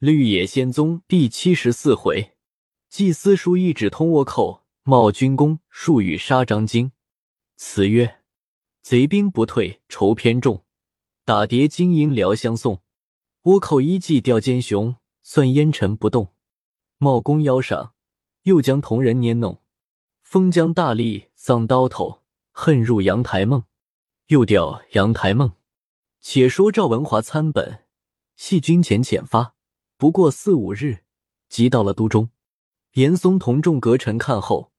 绿野仙踪第七十四回，祭司书一纸通倭寇，冒军功数语杀张京。词曰：贼兵不退，愁偏重，打叠金银辽相送。倭寇一骑吊奸雄，算烟尘不动。冒功腰上，又将同人捏弄。封疆大吏丧刀头，恨入阳台梦。又调阳台梦。且说赵文华参本，系军前遣发。不过四五日，即到了都中。严嵩同众阁臣看后，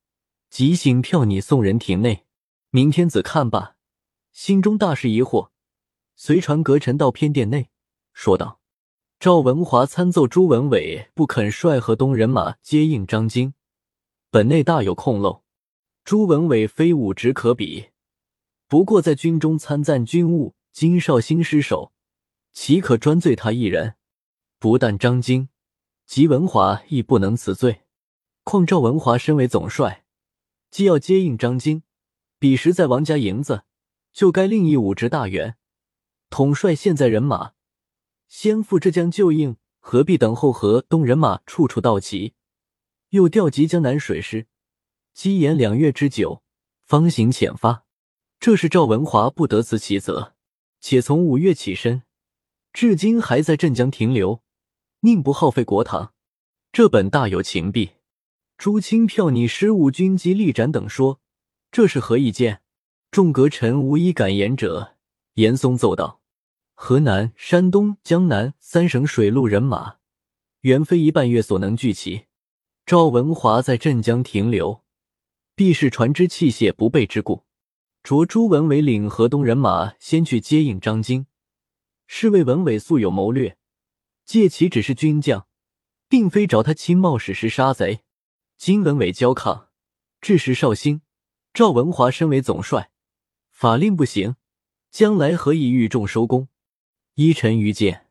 即行票拟送人庭内。明天子看罢，心中大是疑惑，随传阁臣到偏殿内，说道：“赵文华参奏朱文伟不肯率河东人马接应张京，本内大有空漏。朱文伟非武职可比，不过在军中参赞军务，金绍兴失守，岂可专罪他一人？”不但张京，及文华亦不能辞罪。况赵文华身为总帅，既要接应张京，彼时在王家营子，就该另议武职大员，统帅现在人马，先赴浙江救应，何必等候河东人马处处到齐，又调集江南水师，积延两月之久，方行遣发？这是赵文华不得辞其责，且从五月起身，至今还在镇江停留。宁不耗费国堂？这本大有情弊。朱清票拟失误军机力斩等说，这是何意见？众阁臣无一敢言者。严嵩奏道：河南、山东、江南三省水陆人马，原非一半月所能聚齐。赵文华在镇江停留，必是船只器械不备之故。着朱文伟领河东人马先去接应张京，是为文伟素有谋略。借其只是军将，并非找他亲冒矢石杀贼。金文伟交抗，致使绍兴。赵文华身为总帅，法令不行，将来何以御众收功？依臣愚见，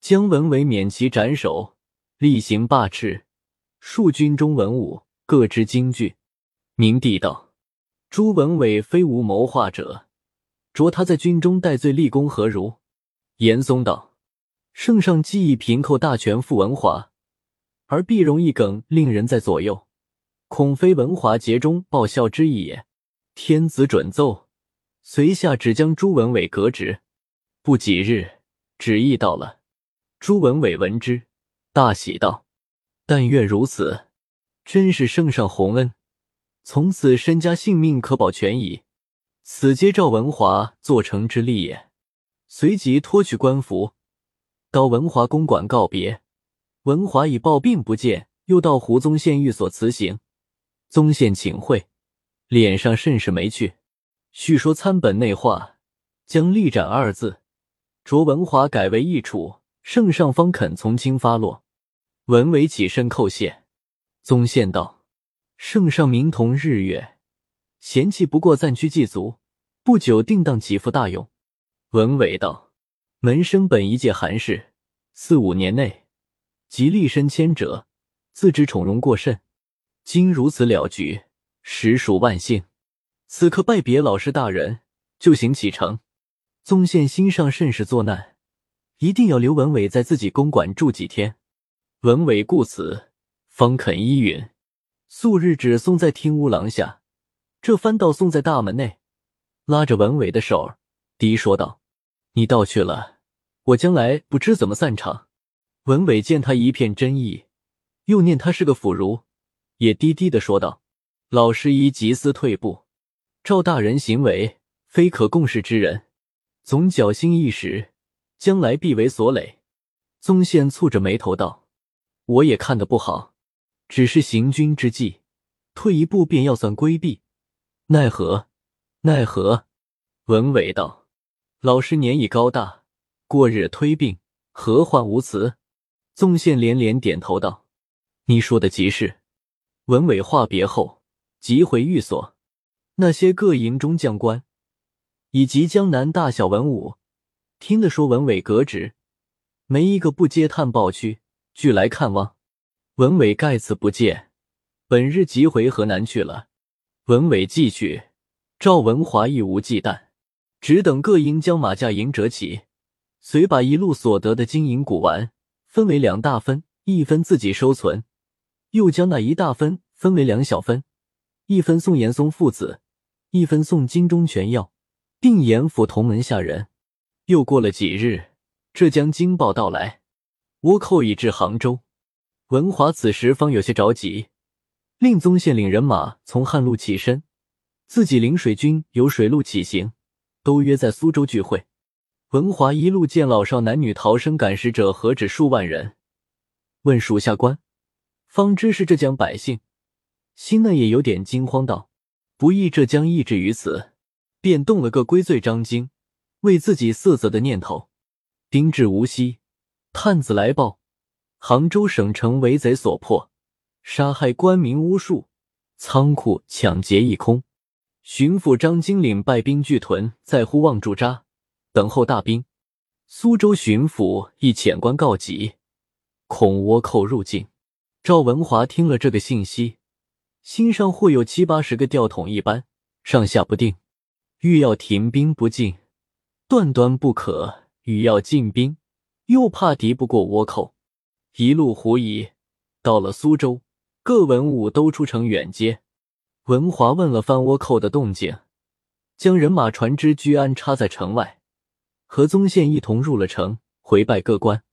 姜文伟免其斩首，厉行罢斥，庶军中文武各知京剧。明帝道：朱文伟非无谋划者，着他在军中戴罪立功何如？严嵩道。圣上既以平寇大权复文华，而必容一梗令人在左右，恐非文华节中报效之意也。天子准奏，随下只将朱文伟革职。不几日，旨意到了。朱文伟闻之，大喜道：“但愿如此，真是圣上洪恩，从此身家性命可保全矣。此皆赵文华做成之力也。”随即脱去官服。到文华公馆告别，文华已抱病不见，又到胡宗宪寓所辞行。宗宪请会，脸上甚是没趣，叙说参本内话，将力斩二字着文华改为一处，圣上方肯从轻发落。文伟起身叩谢，宗宪道：“圣上明同日月，贤气不过暂居祭足，不久定当起复大用。”文伟道。门生本一介寒士，四五年内即立身谦者，自知宠荣过甚。今如此了局，实属万幸。此刻拜别老师大人，就行启程。宗宪心上甚是作难，一定要留文伟在自己公馆住几天。文伟故此，方肯依允。素日只送在厅屋廊下，这番倒送在大门内，拉着文伟的手，低说道。你倒去了，我将来不知怎么散场。文伟见他一片真意，又念他是个腐儒，也低低的说道：“老师宜急思退步，赵大人行为非可共事之人，总侥幸一时，将来必为所累。”宗宪蹙着眉头道：“我也看得不好，只是行军之计，退一步便要算规避，奈何？奈何？”文伟道。老师年已高大，过日推病，何患无辞？宗宪连连点头道：“你说的极是。”文伟话别后，即回寓所。那些各营中将官，以及江南大小文武，听得说文伟革职，没一个不接探报去，俱来看望。文伟盖此不见，本日即回河南去了。文伟既去，赵文华亦无忌惮。只等各营将马驾营折起，遂把一路所得的金银古玩分为两大分，一分自己收存，又将那一大分分为两小分，一分送严嵩父子，一分送金钟全要，并严府同门下人。又过了几日，浙江惊报到来，倭寇已至杭州。文华此时方有些着急，令宗宪领人马从汉路起身，自己领水军由水路起行，都约在苏州聚会。文华一路见老少男女逃生赶尸者何止数万人，问属下官，方知是浙江百姓，心内也有点惊慌，道：“不义浙江意志于此，便动了个归罪张京。”为自己色泽的念头，兵至无锡，探子来报，杭州省城为贼所破，杀害官民无数，仓库抢劫一空。巡抚张经领败兵聚屯在呼望驻扎，等候大兵。苏州巡抚亦遣官告急，恐倭寇入境。赵文华听了这个信息，心上或有七八十个吊桶一般，上下不定，欲要停兵不进。断断不可，欲要进兵，又怕敌不过倭寇，一路狐疑。到了苏州，各文武都出城远接。文华问了番倭寇的动静，将人马船只居安插在城外，和宗宪一同入了城，回拜各官。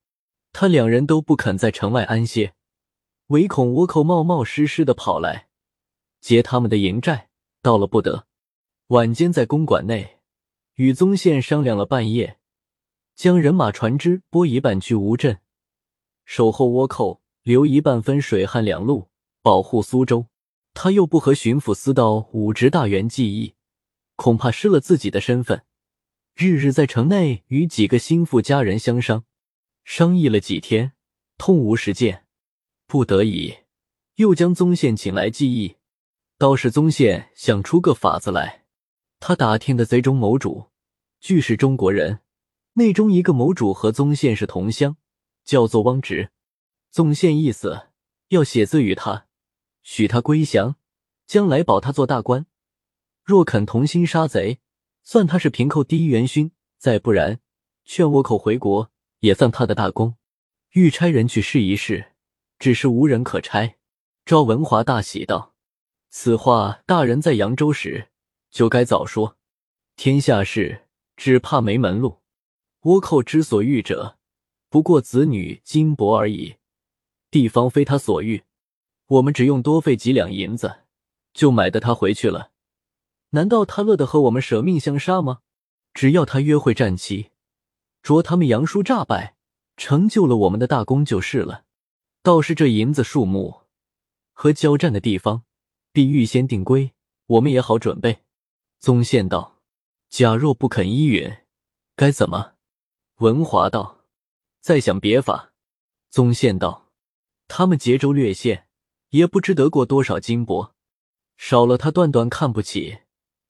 他两人都不肯在城外安歇，唯恐倭寇冒冒失失的跑来劫他们的营寨。到了不得，晚间在公馆内。与宗宪商量了半夜，将人马船只拨一半去吴镇，守候倭寇；留一半分水旱两路，保护苏州。他又不和巡抚司道武职大员计议，恐怕失了自己的身份。日日在城内与几个心腹家人相商，商议了几天，痛无实践，不得已又将宗宪请来计议。倒是宗宪想出个法子来。他打听的贼中某主，俱是中国人。内中一个某主和宗宪是同乡，叫做汪直。宗宪意思要写字与他，许他归降，将来保他做大官。若肯同心杀贼，算他是平寇第一元勋；再不然，劝倭寇回国，也算他的大功。欲差人去试一试，只是无人可差。赵文华大喜道：“此话大人在扬州时。”就该早说，天下事只怕没门路。倭寇之所欲者，不过子女金帛而已。地方非他所欲，我们只用多费几两银子，就买的他回去了。难道他乐得和我们舍命相杀吗？只要他约会战旗，着他们杨叔诈败，成就了我们的大功就是了。倒是这银子数目和交战的地方，必预先定规，我们也好准备。宗宪道：“假若不肯依允，该怎么？”文华道：“再想别法。”宗宪道：“他们劫州略县，也不知得过多少金箔，少了他断断看不起，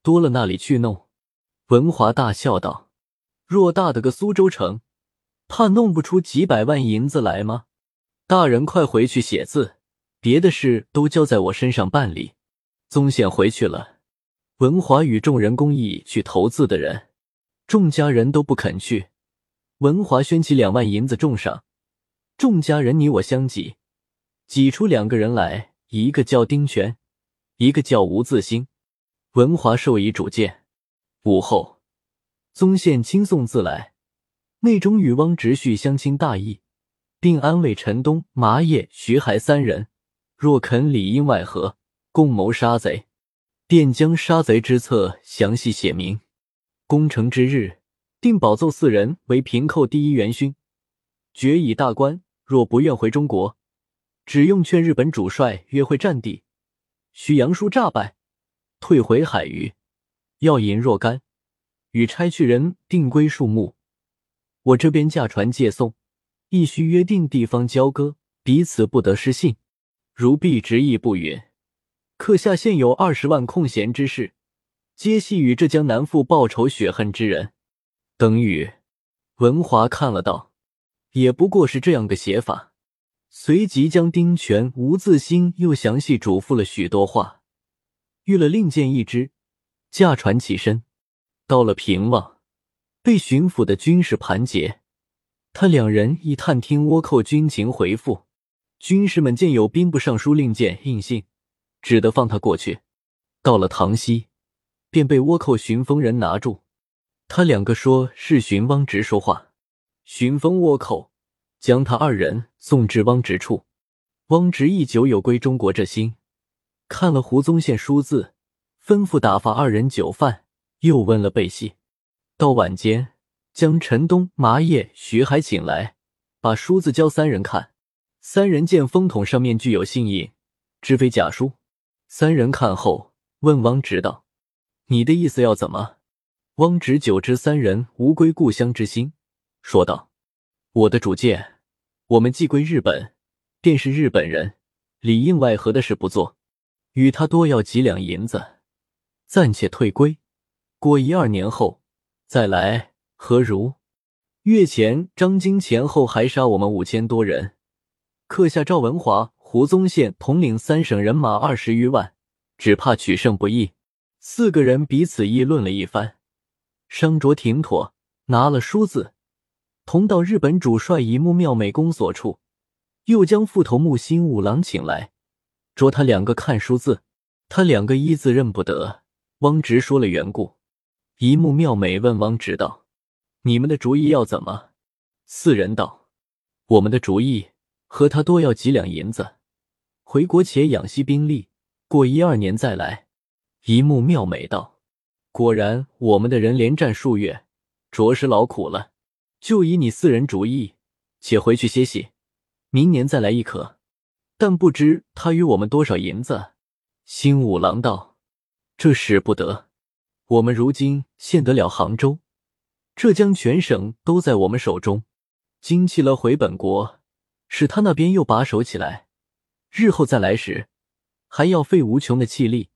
多了那里去弄？”文华大笑道：“偌大的个苏州城，怕弄不出几百万银子来吗？大人快回去写字，别的事都交在我身上办理。”宗宪回去了。文华与众人公议去投字的人，众家人都不肯去。文华宣起两万银子重赏，众家人你我相挤，挤出两个人来，一个叫丁全，一个叫吴自兴。文华授以主见。午后，宗宪亲送自来，内中与汪直叙相亲大义，并安慰陈东、麻叶、徐海三人，若肯里应外合，共谋杀贼。便将杀贼之策详细写明。攻城之日，定保奏四人为平寇第一元勋，决以大官。若不愿回中国，只用劝日本主帅约会战地，许杨叔诈败，退回海隅，要银若干，与差去人定规数目。我这边驾船借送，亦须约定地方交割，彼此不得失信。如必执意不允。刻下现有二十万空闲之事，皆系与浙江南父报仇雪恨之人。等语，文华看了道：“也不过是这样个写法。”随即将丁权、吴自兴又详细嘱咐了许多话，遇了令箭一支，驾船起身，到了平望，被巡抚的军士盘结，他两人一探听倭寇军情，回复军士们见有兵部尚书令箭印信，只得放他过去。到了唐西，便被倭寇巡风人拿住。他两个说是寻汪直说话，寻风倭寇将他二人送至汪直处。汪直亦久有归中国之心，看了胡宗宪书字，吩咐打发二人酒饭，又问了背细。到晚间，将陈东、麻叶、徐海请来，把书字交三人看。三人见封筒上面具有信印，知非假书。三人看后，问汪直道：“你的意思要怎么？”汪直久知三人无归故乡之心，说道：“我的主见，我们既归日本，便是日本人，里应外合的事不做，与他多要几两银子，暂且退归。过一二年后再来，何如？”月前张京前后还杀我们五千多人，刻下赵文华、胡宗宪统领三省人马二十余万，只怕取胜不易。四个人彼此议论了一番。商酌停妥，拿了梳子，同到日本主帅一木妙美公所处，又将副头目新五郎请来，捉他两个看书字，他两个一字认不得。汪直说了缘故，一木妙美问汪直道：“你们的主意要怎么？”四人道：“我们的主意和他多要几两银子，回国且养息兵力，过一二年再来。”一木妙美道。果然，我们的人连战数月，着实劳苦了。就以你四人主意，且回去歇息，明年再来亦可。但不知他与我们多少银子？新五郎道：“这使不得。我们如今现得了杭州、浙江全省都在我们手中。经弃了回本国，使他那边又把守起来，日后再来时，还要费无穷的气力。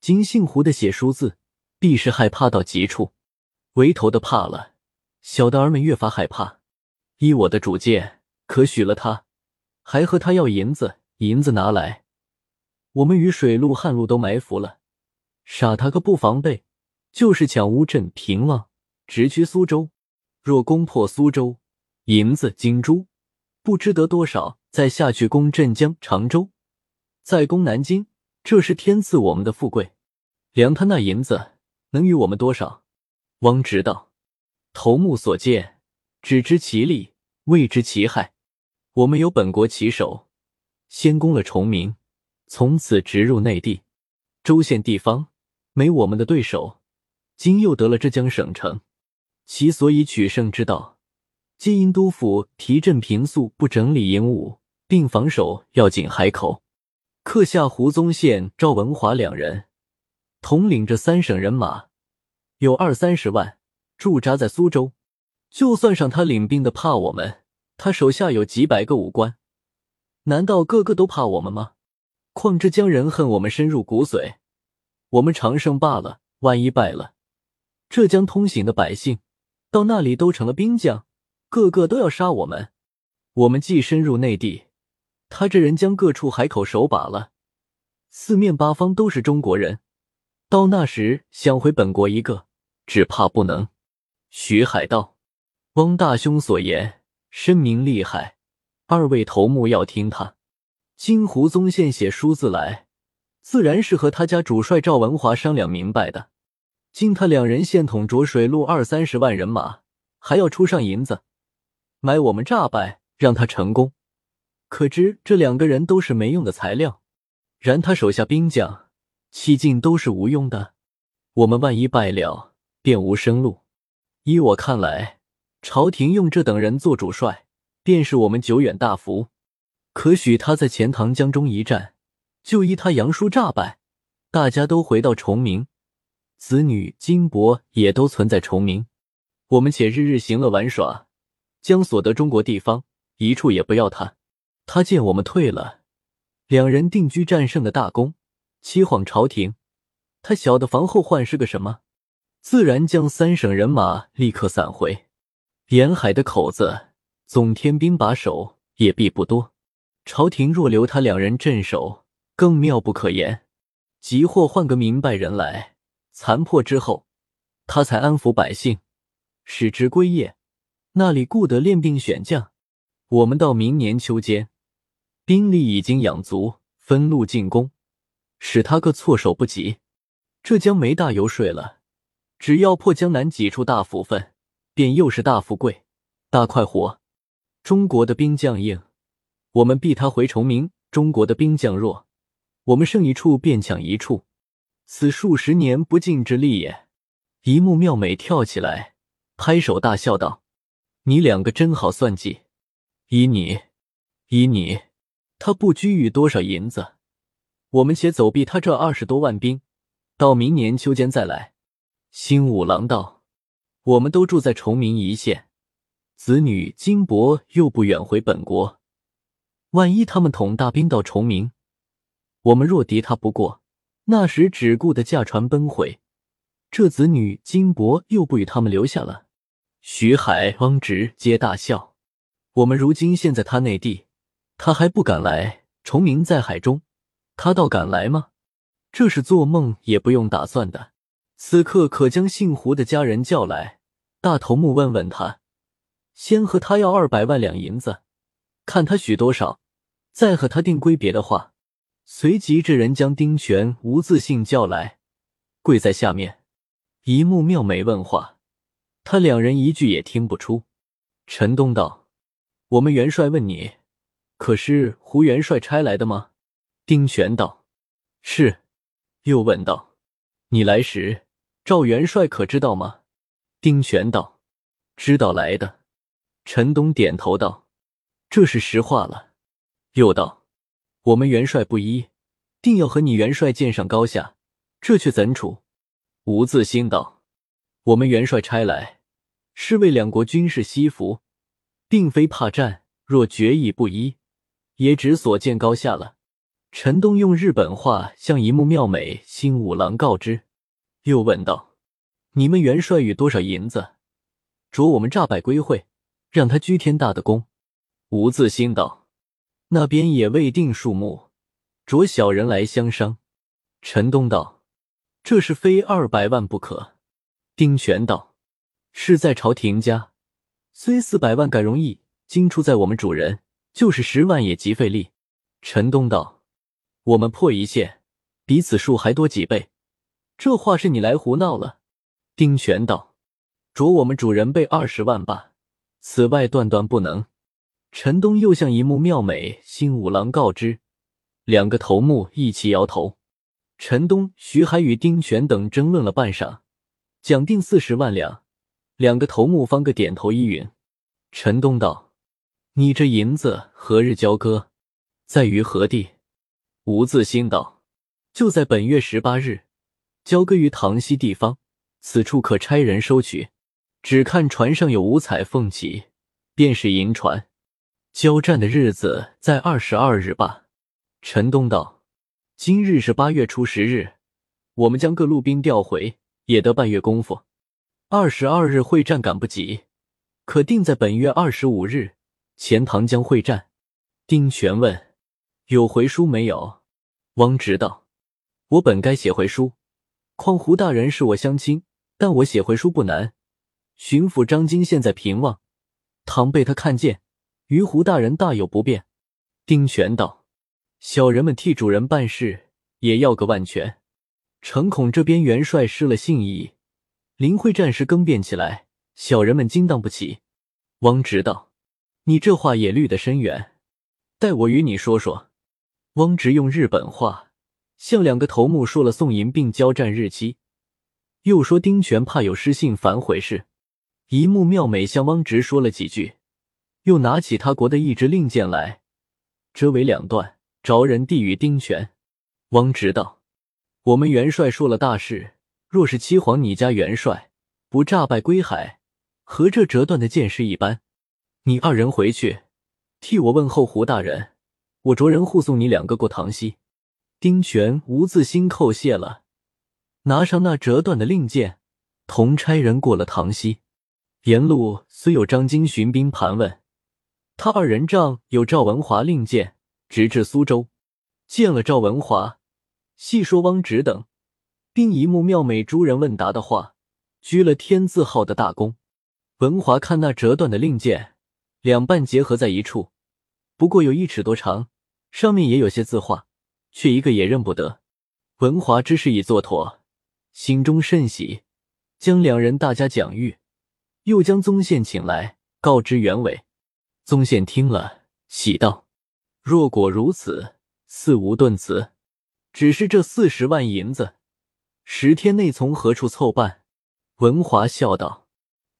金姓胡的写书字。”必是害怕到极处，为头的怕了，小的儿们越发害怕。依我的主见，可许了他，还和他要银子。银子拿来，我们与水路、旱路都埋伏了，傻他个不防备，就是抢乌镇、平望，直趋苏州。若攻破苏州，银子、金珠不知得多少，再下去攻镇江、常州，再攻南京，这是天赐我们的富贵。量他那银子。能与我们多少？汪直道：“头目所见，只知其利，未知其害。我们有本国旗手，先攻了崇明，从此直入内地，州县地方没我们的对手。今又得了浙江省城，其所以取胜之道，皆因督府提镇平素，不整理营务，并防守要紧海口。刻下胡宗宪、赵文华两人。”统领着三省人马，有二三十万驻扎在苏州。就算上他领兵的怕我们，他手下有几百个武官，难道个个都怕我们吗？况之江人恨我们深入骨髓，我们长胜罢了，万一败了，浙江通行的百姓到那里都成了兵将，个个都要杀我们。我们既深入内地，他这人将各处海口守把了，四面八方都是中国人。到那时想回本国一个，只怕不能。徐海道，汪大兄所言深明厉害，二位头目要听他。金胡宗宪写书字来，自然是和他家主帅赵文华商量明白的。今他两人现统着水陆二三十万人马，还要出上银子，买我们诈败，让他成功。可知这两个人都是没用的材料。然他手下兵将。迄今都是无用的，我们万一败了，便无生路。依我看来，朝廷用这等人做主帅，便是我们久远大福。可许他在钱塘江中一战，就依他杨叔诈败，大家都回到崇明，子女金帛也都存在崇明。我们且日日行乐玩耍，将所得中国地方一处也不要他。他见我们退了，两人定居战胜的大功。欺晃朝廷，他晓得防后患是个什么，自然将三省人马立刻散回。沿海的口子，总天兵把守也必不多。朝廷若留他两人镇守，更妙不可言。即或换个明白人来，残破之后，他才安抚百姓，使之归业，那里顾得练兵选将。我们到明年秋间，兵力已经养足，分路进攻，使他个措手不及。这将没大油水了。只要破江南几处大府分，便又是大富贵、大快活。中国的兵将硬，我们逼他回崇明；中国的兵将弱，我们胜一处便抢一处。此数十年不尽之力也。一木妙美跳起来，拍手大笑道：“你两个真好算计！依你，依你，他不拘于多少银子，我们且走避他这二十多万兵，到明年秋间再来。”新五郎道：“我们都住在崇明一线，子女金帛又不远回本国，万一他们统大兵到崇明，我们若敌他不过，那时只顾得驾船奔回。”这子女金帛又不与他们留下了。徐海、汪直皆大笑。我们如今现在他内地，他还不敢来。崇明在海中，他倒敢来吗？这是做梦也不用打算的。此刻可将姓胡的家人叫来，大头目问问他，先和他要二百万两银子，看他许多少，再和他定归别的话。随即这人将丁权、吴自信叫来，跪在下面。一木妙美问话，他两人一句也听不出。陈东道：“我们元帅问你，可是胡元帅差来的吗？”丁权道：“是。”又问道：“你来时，赵元帅可知道吗？”丁权道：“知道来的。”陈东点头道：“这是实话了。”又道：“我们元帅不依，定要和你元帅见上高下，这却怎处？”吴自兴道：“我们元帅差来，是为两国军事西服，并非怕战。若决意不依，也只所见高下了。”陈东用日本话向一木妙美、新五郎告知，又问道：“你们元帅与多少银子，着我们诈败归会，让他居天大的功？”吴自兴道：“那边也未定数目，着小人来相商。”陈东道。这是非二百万不可。丁权道：“是在朝廷家，虽四百万改容易，今出在我们主人，就是十万也极费力。”陈东道：“我们破一线，比此数还多几倍。这话是你来胡闹了。”丁权道：“着我们主人备二十万吧，此外断断不能。”陈东又向一木妙美、新五郎告知，两个头目一起摇头。陈东、徐海与丁权等争论了半晌，讲定四十万两。两个头目方个点头一允。陈东道：“你这银子何日交割？在于何地？”吴自兴道：“就在本月十八日，交割于塘溪地方，此处可差人收取。只看船上有五彩凤旗，便是银船。交战的日子在二十二日吧。”陈东道。今日是八月初十日，我们将各路兵调回，也得半月功夫。二十二日会战赶不及，可定在本月二十五日钱塘江会战。丁权问：“有回书没有？”汪直道：“我本该写回书，况胡大人是我乡亲，但我写回书不难。巡抚张京现在平望，倘被他看见，于胡大人大有不便。”丁权道。小人们替主人办事，也要个万全。诚恐这边元帅失了信义，临会战时更变起来，小人们惊当不起。汪直道：“你这话也虑得深远，待我与你说说。”汪直用日本话向两个头目说了送银并交战日期，又说丁权怕有失信反悔事。一木妙美向汪直说了几句，又拿起他国的一支令箭来，折为两段。着人递与丁权，汪直道：“我们元帅说了大事，若是七皇你家元帅不诈败归海，和这折断的剑士一般。你二人回去，替我问候胡大人，我着人护送你两个过唐溪。”丁权、无字，心叩谢了，拿上那折断的令箭，同差人过了塘溪。沿路虽有张京巡兵盘问，他二人仗有赵文华令箭。直至苏州，见了赵文华，细说汪直等，并一幕妙美诸人问答的话，居了天字号的大功。文华看那折断的令箭，两半结合在一处，不过有一尺多长，上面也有些字画，却一个也认不得。文华之事已做妥，心中甚喜，将两人大家讲谕，又将宗宪请来，告知原委。宗宪听了，喜道：“若果如此，似无顿辞。只是这四十万银子，十天内从何处凑办？”文华笑道：“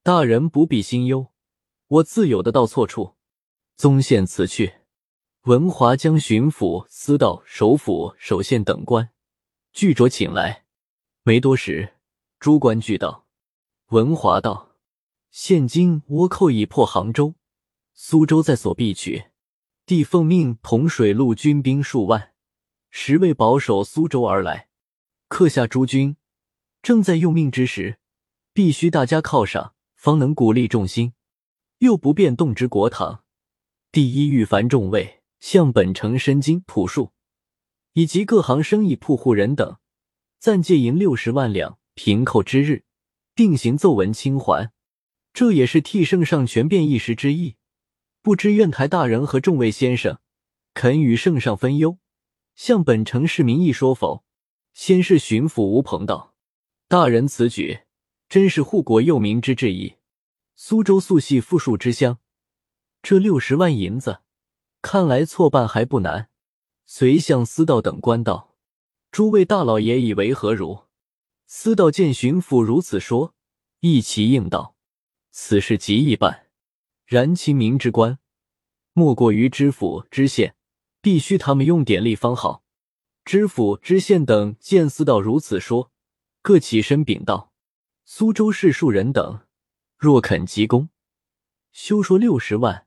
大人不必心忧，我自有的到错处。”宗宪辞去，文华将巡抚、司道、首府、守县等官俱着请来。没多时，诸官俱到。文华道：“现今倭寇已破杭州。”苏州在所必取，帝奉命同水陆军兵数万，实为保守苏州而来。刻下诸军正在用命之时，必须大家犒赏，方能鼓励众心。又不便动之国堂，第一御凡众位，向本城申金朴树，以及各行生意铺户人等，暂借银六十万两，平扣之日，定行奏文清还。这也是替圣上权变一时之意。不知院台大人和众位先生肯与圣上分忧，向本城市民一说否？先是巡抚吴鹏道：“大人此举真是护国佑民之至意。苏州素系富庶之乡，这六十万银子，看来错办还不难。”随向司道等官道：“诸位大老爷以为何如？”司道见巡抚如此说，一齐应道：“此事极易办。”然其民之官，莫过于知府、知县，必须他们用点力方好。知府、知县等见司道如此说，各起身禀道：“苏州市庶人等若肯急功，休说六十万，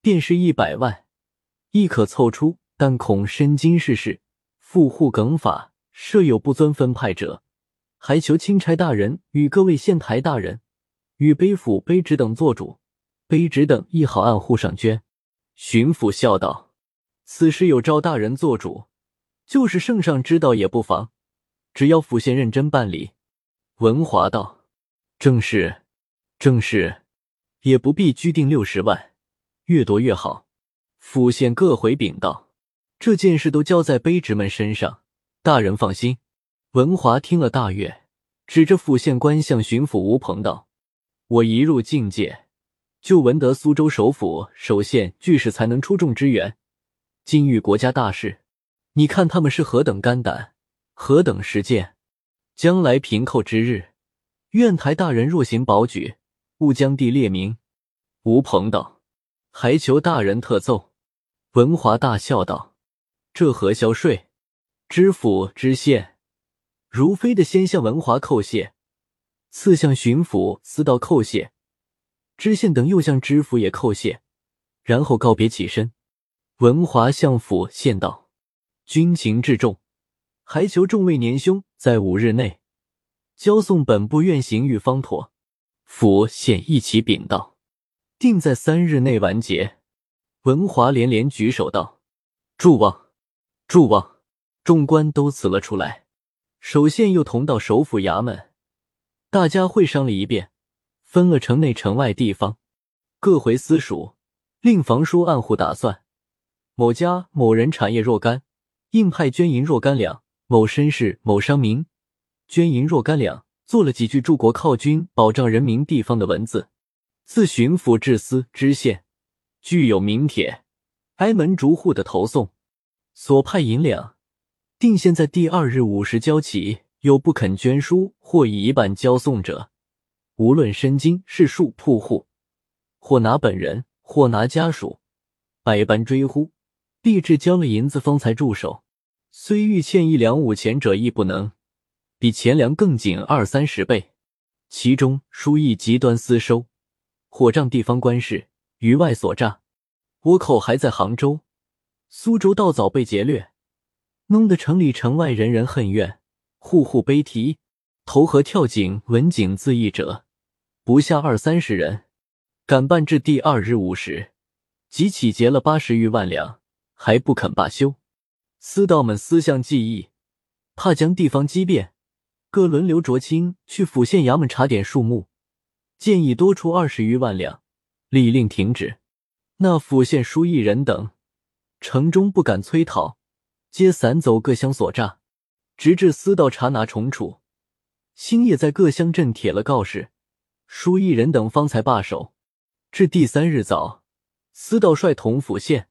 便是一百万，亦可凑出。但恐身经世事，富户耿法，设有不遵分派者，还求钦差大人与各位县台大人与卑府、卑职等做主。”卑职等亦好按户上捐。巡抚笑道：“此事有赵大人做主，就是圣上知道也不妨。只要府县认真办理。”文华道：“正是，正是，也不必拘定六十万，越多越好。”府县各回禀道：“这件事都交在卑职们身上，大人放心。”文华听了大悦，指着府县官向巡抚吴鹏道：“我一入境界。”就闻得苏州首府、首县巨士才能出众支援，今遇国家大事，你看他们是何等肝胆，何等实践。将来平寇之日，院台大人若行保举，勿将地列名。吴鹏道：“还求大人特奏。”文华大笑道：“这何消税？知府、知县，如非的先向文华叩谢，次向巡抚、司道叩谢。”知县等又向知府也叩谢，然后告别起身。文华向府县道：“军情至重，还求众位年兄在五日内交送本部院刑狱方妥。”府县一起禀道：“定在三日内完结。”文华连连举手道：“祝望，祝望！”众官都辞了出来。首县又同到首府衙门，大家会商了一遍。分了城内城外地方，各回私属，另房书暗户打算。某家某人产业若干，应派捐银若干两；某绅士某商民捐银若干两，做了几句助国靠军、保障人民地方的文字。自巡抚至司知县，具有名帖，挨门逐户的投送。所派银两，定现在第二日午时交齐。有不肯捐书或以一半交送者。无论身金是数铺户，或拿本人，或拿家属，百般追呼，必至交了银子方才住手。虽欲欠一两五钱者，亦不能，比钱粮更紧二三十倍。其中书役极端私收，或仗地方官事于外所诈。倭寇还在杭州、苏州，道早被劫掠，弄得城里城外人人恨怨，户户悲啼，投河跳井，文井自缢者。不下二三十人，赶办至第二日午时，即起劫了八十余万两，还不肯罢休。司道们思向计议，怕将地方激变，各轮流着清去府县衙门查点数目，建议多出二十余万两，立令停止。那府县书役人等，城中不敢催讨，皆散走各乡所诈，直至司道查拿重处。星夜在各乡镇贴了告示，书役人等方才罢手。至第三日早，司道率同府县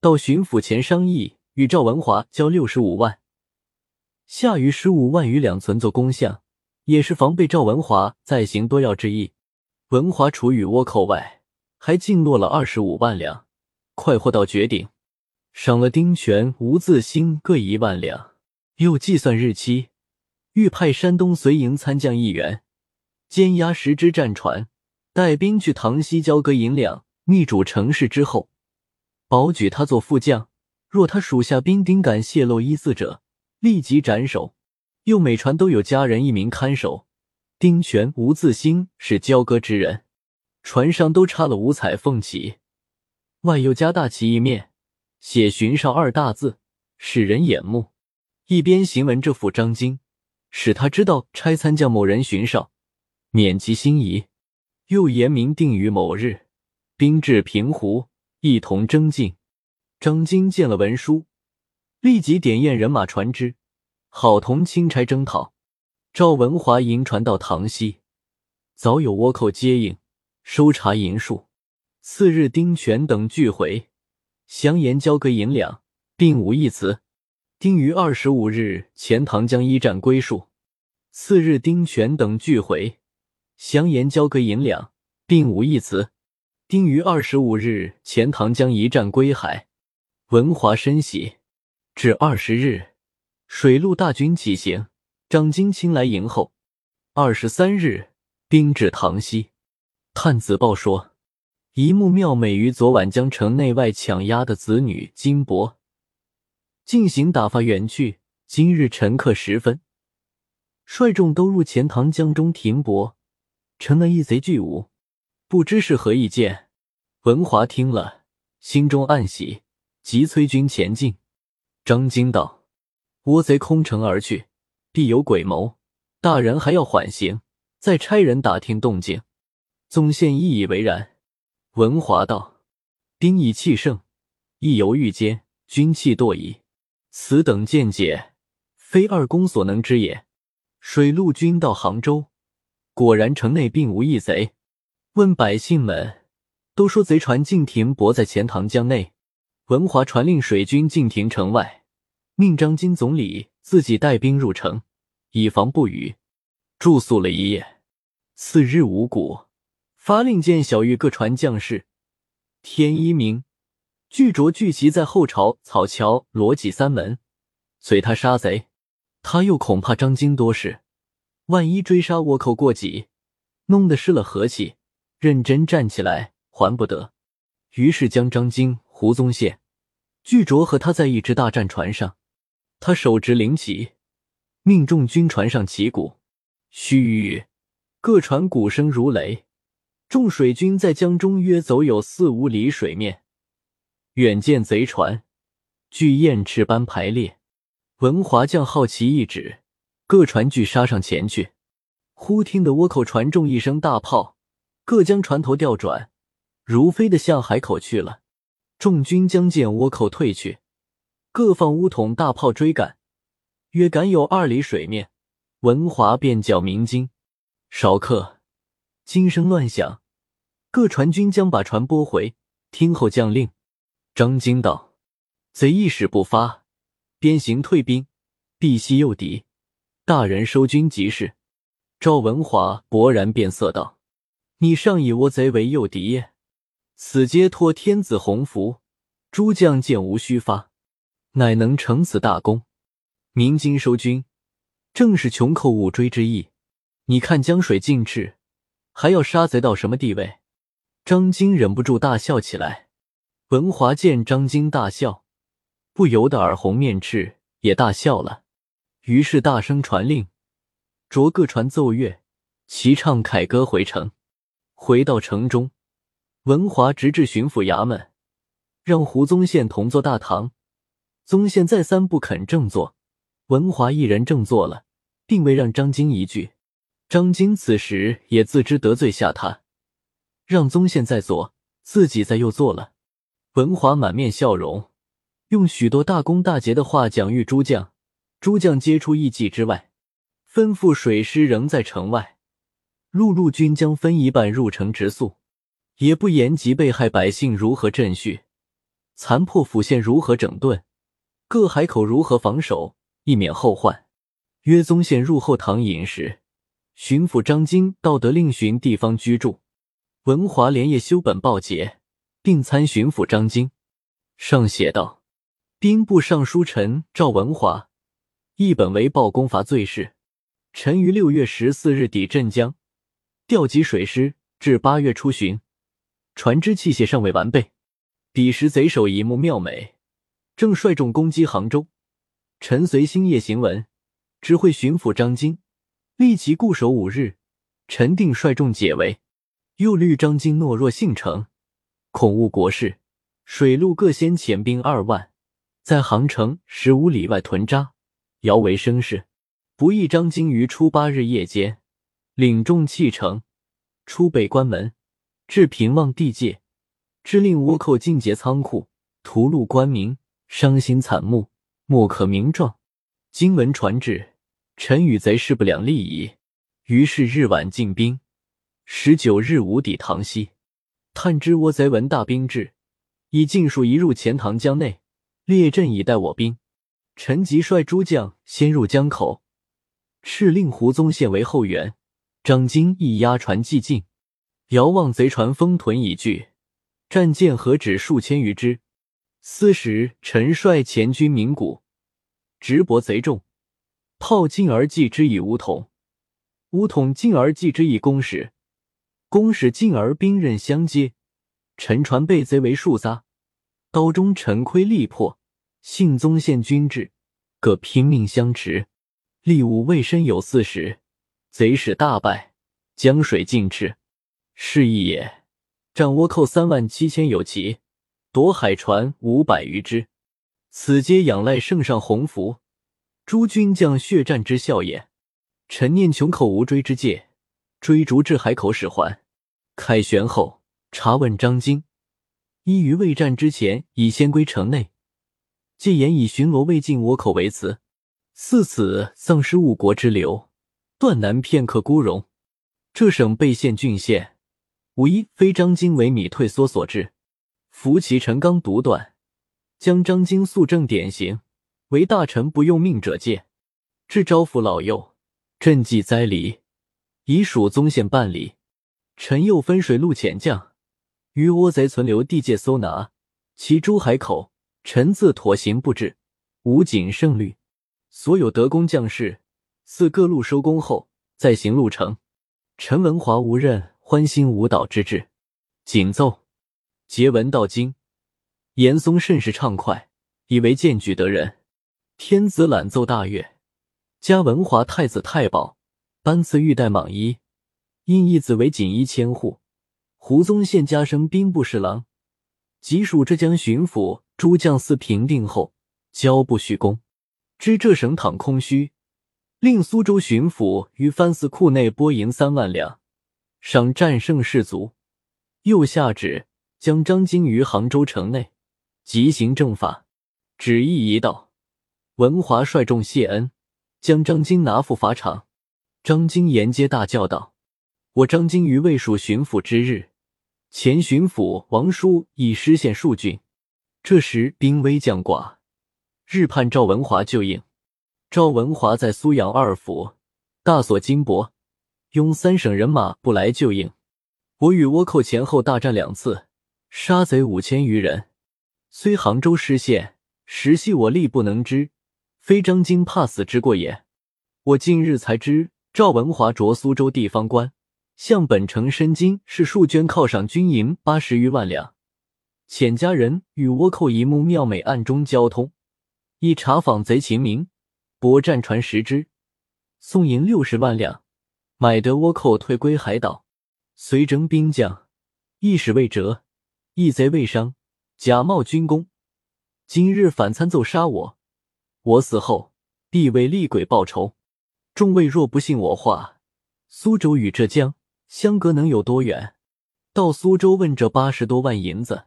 到巡抚前商议，与赵文华交六十五万，下余十五万余两存作公项，也是防备赵文华再行多要之意。文华除与倭寇外，还尽落了二十五万两，快活到绝顶，赏了丁权、吴自兴各一万两，又计算日期。欲派山东随营参将一员，监押十只战船，带兵去唐西交割银两，密主成事之后，保举他做副将。若他属下兵丁敢泄露一字者，立即斩首。又每船都有家人一名看守。丁权、吴自兴是交割之人，船上都插了五彩凤旗，外又加大旗一面，写“巡哨”二大字，使人眼目。一边行文这副张经。使他知道差参将某人巡哨，免其心疑。又言明定于某日，兵至平湖，一同征进。张京见了文书，立即点验人马船只，好同钦差征讨。赵文华迎船到塘西，早有倭寇接应，收查银数。次日，丁权等俱回，详言交割银两，并无一词。丁于二十五日钱塘江一战归数，次日丁权等俱回，详言交割银两，并无一词。丁于二十五日钱塘江一战归海，文华深喜。至二十日，水陆大军起行，张经亲来迎候。二十三日，兵至塘西，探子报说，一幕妙美于昨晚将城内外抢押的子女金帛。进行打发远去。今日晨刻时分，率众都入钱塘江中停泊，成了一贼巨舞，不知是何意见。文华听了，心中暗喜，急催军前进。张京道：“倭贼空城而去，必有鬼谋。大人还要缓行，再差人打听动静。”宗宪亦以为然。文华道：“兵以气盛，亦犹豫间，军气堕矣。”此等见解，非二公所能知也。水陆军到杭州，果然城内并无一贼。问百姓们，都说贼船静停泊在钱塘江内。文华传令水军静停城外，命张金总理自己带兵入城，以防不雨。住宿了一夜。次日五谷，发令见小玉各船将士。天一明。巨卓聚集在后朝草桥罗脊三门，随他杀贼。他又恐怕张京多事，万一追杀倭寇过急，弄得失了和气，认真站起来还不得。于是将张京、胡宗宪、聚着和他在一只大战船上，他手执灵旗，命众军船上旗鼓。须臾，各船鼓声如雷，众水军在江中约走有四五里水面。远见贼船，巨雁翅般排列。文华将好奇一指，各船俱杀上前去。忽听得倭寇船中一声大炮，各将船头调转，如飞的向海口去了。众军将见倭寇退去，各放乌筒大炮追赶，约赶有二里水面。文华便叫鸣金，少客，金声乱响，各船军将把船拨回，听候将令。张京道：“贼一使不发，边行退兵，必袭诱敌。大人收军即是。”赵文华勃然变色道：“你尚以倭贼为诱敌耶？此皆托天子鸿福，诸将箭无虚发，乃能成此大功。明今收军，正是穷寇勿追之意。你看江水尽赤，还要杀贼到什么地位？”张京忍不住大笑起来。文华见张京大笑，不由得耳红面赤，也大笑了。于是大声传令，着各船奏乐，齐唱凯歌回城。回到城中，文华直至巡抚衙门，让胡宗宪同坐大堂。宗宪再三不肯正坐，文华一人正坐了，并未让张京一句。张京此时也自知得罪下他，让宗宪在左，自己在右做了。文华满面笑容，用许多大功大捷的话讲谕诸将。诸将皆出一计之外，吩咐水师仍在城外，陆路军将分一半入城直宿，也不言及被害百姓如何镇续，残破府县如何整顿，各海口如何防守，以免后患。约宗宪入后堂饮食，巡抚张京道德令寻地方居住。文华连夜修本报捷，并参巡抚张京。上写道：兵部尚书陈赵文华。一本为报攻伐罪事，臣于六月十四日抵镇江，调集水师，至八月初旬，船只器械尚未完备。彼时贼首一幕妙美，正率众攻击杭州。臣随星夜行文，知会巡抚张京，立其固守五日。臣定率众解围。又虑张京懦弱性诚，恐误国事，水陆各先遣兵二万，在杭城十五里外屯扎。摇为声势，不意张京于初八日夜间，领众弃城，出北关门，至平望地界，致令倭寇尽劫仓库，屠戮官民，伤心惨目，莫可名状。今闻传至，臣与贼势不两立矣。于是日晚进兵，十九日无抵塘西，探知倭贼闻大兵至，已尽数移入钱塘江内，列阵以待我兵。陈吉率诸将先入江口，敕令胡宗宪为后援。张京亦押船既进，遥望贼船封屯已据，战舰何止数千余只。斯时陈率前军鸣鼓，直搏贼众，炮进而击之以乌统，乌统进而击之以弓矢，弓矢进而兵刃相接。沉船被贼为数匝，刀中陈盔力破。信宗献军至，各拼命相持，力武未深有四十，贼使大败，江水尽赤。是义也。战倭寇三万七千有奇，夺海船五百余只。此皆仰赖圣上洪福，诸军将血战之效也。臣念穷寇无追之戒，追逐至海口始还。凯旋后，查问张京，依于未战之前，已先归城内。借言以巡逻未尽倭寇为辞，似此丧失误国之流，断难片刻孤荣。这省被县郡县，无一非张京为米退缩所致。扶其陈刚独断，将张京肃正典刑，为大臣不用命者戒，至招抚老幼，赈济灾黎，以属宗宪办理。臣又分水陆遣将，于倭贼存留地界搜拿，其诸海口。臣自妥行布置，无谨胜虑。所有德功将士，自各路收功后，再行路程。陈文华无任欢欣舞蹈之志。谨奏：节文到京，严嵩甚是畅快，以为荐举得人。天子览奏大悦，加文华太子太保，颁赐玉带蟒衣，印义子为锦衣千户。胡宗宪加升兵部侍郎，即属浙江巡抚。诸将司平定后，交部续功，知浙省倘空虚，令苏州巡抚于藩司库内拨银三万两，赏战胜士卒。又下旨将张京于杭州城内，急行正法。旨意一道，文华率众谢恩，将张京拿赴法场。张京沿街大叫道：“我张京于未属巡抚之日，前巡抚王叔已失陷数郡。”这时兵危将寡，日盼赵文华救应。赵文华在苏阳二府大锁金帛，拥三省人马不来救应。我与倭寇前后大战两次，杀贼五千余人。虽杭州失陷，实系我力不能支，非张京怕死之过也。我近日才知赵文华着苏州地方官，向本城申金是数捐犒赏军银八十余万两。遣家人与倭寇一幕妙美暗中交通，以查访贼秦明，博战船十只，送银六十万两，买得倭寇退归海岛。随征兵将，一使未折，一贼未伤，假冒军功。今日反参奏杀我，我死后必为厉鬼报仇。众位若不信我话，苏州与浙江相隔能有多远？到苏州问这八十多万银子，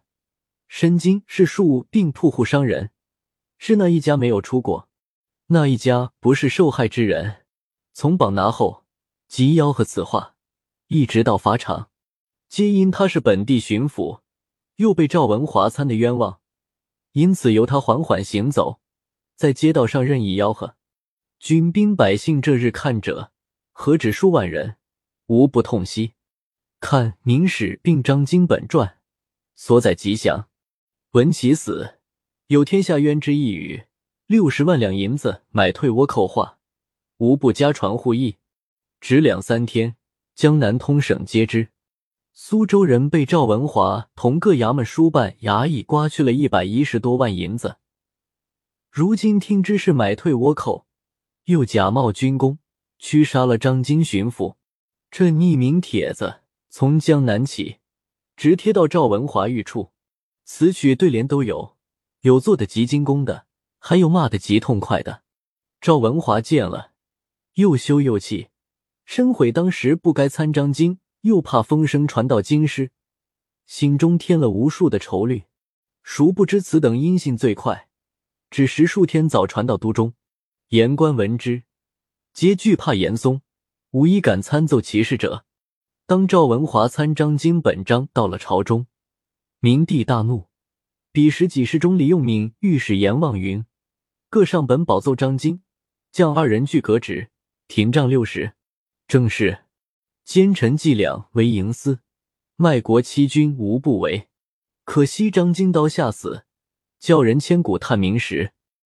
申金是庶并铺户商人，是那一家没有出过，那一家不是受害之人。从绑拿后，即吆喝此话，一直到法场，皆因他是本地巡抚，又被赵文华参的冤枉，因此由他缓缓行走，在街道上任意吆喝。军兵百姓这日看者，何止数万人，无不痛惜。看《明史》并张经本传，所载吉祥。闻其死，有天下冤之一语，六十万两银子买退倭寇话，无不家传户议。只两三天，江南通省皆知。苏州人被赵文华同各衙门书办衙役刮去了一百一十多万银子，如今听知是买退倭寇。又假冒军功，驱杀了张京巡抚。这匿名帖子从江南起，直贴到赵文华御处，词曲对联都有，有做的极精工的，还有骂的极痛快的。赵文华见了，又羞又气，深悔当时不该参张京，又怕风声传到京师，心中添了无数的愁虑。殊不知此等音信最快，只时数天早传到都中。言官闻之，皆惧怕严嵩，无一敢参奏其事者。当赵文华参张经本章到了朝中，明帝大怒。彼时几事中，李用敏、御史阎望云各上本保奏张经，将二人俱革职，廷杖六十。正是奸臣伎俩为营私，卖国欺君无不为。可惜张经刀下死，叫人千古叹明时。